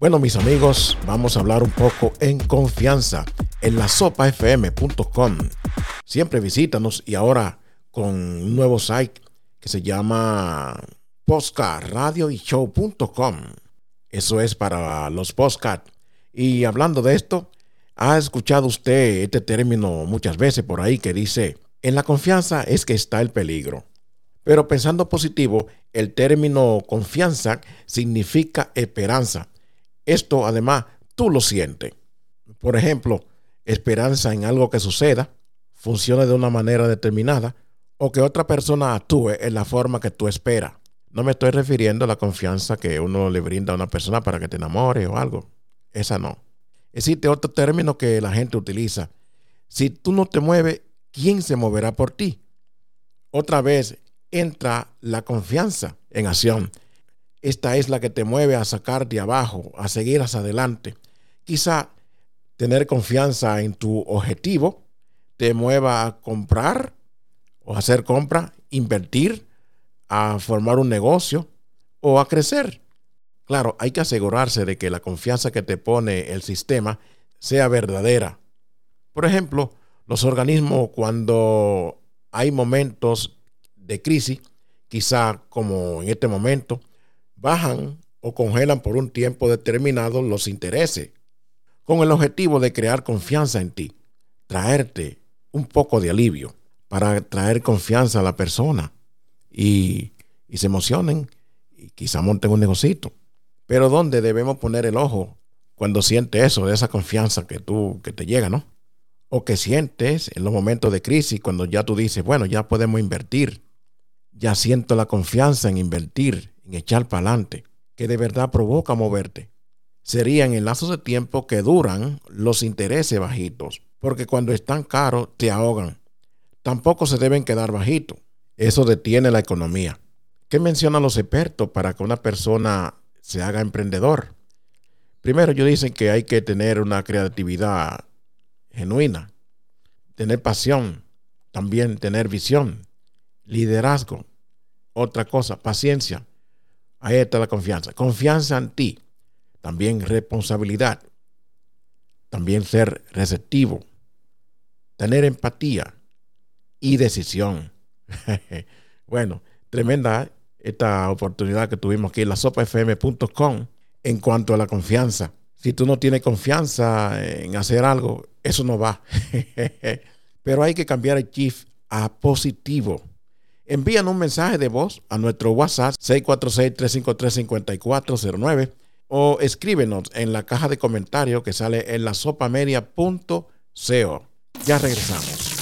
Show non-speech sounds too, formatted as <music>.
Bueno, mis amigos, vamos a hablar un poco en confianza en la sopafm.com. Siempre visítanos y ahora con un nuevo site que se llama show.com. Eso es para los podcast. Y hablando de esto, ha escuchado usted este término muchas veces por ahí que dice, en la confianza es que está el peligro. Pero pensando positivo, el término confianza significa esperanza esto además tú lo sientes. Por ejemplo, esperanza en algo que suceda, funcione de una manera determinada o que otra persona actúe en la forma que tú esperas. No me estoy refiriendo a la confianza que uno le brinda a una persona para que te enamore o algo. Esa no. Existe otro término que la gente utiliza. Si tú no te mueves, ¿quién se moverá por ti? Otra vez entra la confianza en acción. Esta es la que te mueve a sacar de abajo, a seguir hacia adelante. Quizá tener confianza en tu objetivo te mueva a comprar o hacer compra, invertir, a formar un negocio o a crecer. Claro, hay que asegurarse de que la confianza que te pone el sistema sea verdadera. Por ejemplo, los organismos cuando hay momentos de crisis, quizá como en este momento, bajan o congelan por un tiempo determinado los intereses, con el objetivo de crear confianza en ti, traerte un poco de alivio, para traer confianza a la persona y, se emocionen y quizá monten un negocito. Pero ¿dónde debemos poner el ojo cuando siente eso, de esa confianza que tú, que te llega, ¿no? O que sientes en los momentos de crisis, cuando ya tú dices, bueno, ya podemos invertir, ya siento la confianza en invertir, echar para adelante, que de verdad provoca moverte. Serían en lazos de tiempo que duran los intereses bajitos, porque cuando están caros te ahogan. Tampoco se deben quedar bajitos. Eso detiene la economía. ¿Qué mencionan los expertos para que una persona se haga emprendedor? Primero, ellos dicen que hay que tener una creatividad genuina, tener pasión, también tener visión, liderazgo. Otra cosa, paciencia, Ahí está la confianza. Confianza en ti. También responsabilidad. También ser receptivo. Tener empatía y decisión. <laughs> bueno, tremenda esta oportunidad que tuvimos aquí en la sopafm.com en cuanto a la confianza. Si tú no tienes confianza en hacer algo, eso no va. <laughs> Pero hay que cambiar el chip a positivo. Envían un mensaje de voz a nuestro WhatsApp 646-353-5409 o escríbenos en la caja de comentarios que sale en la sopamedia.co. Ya regresamos.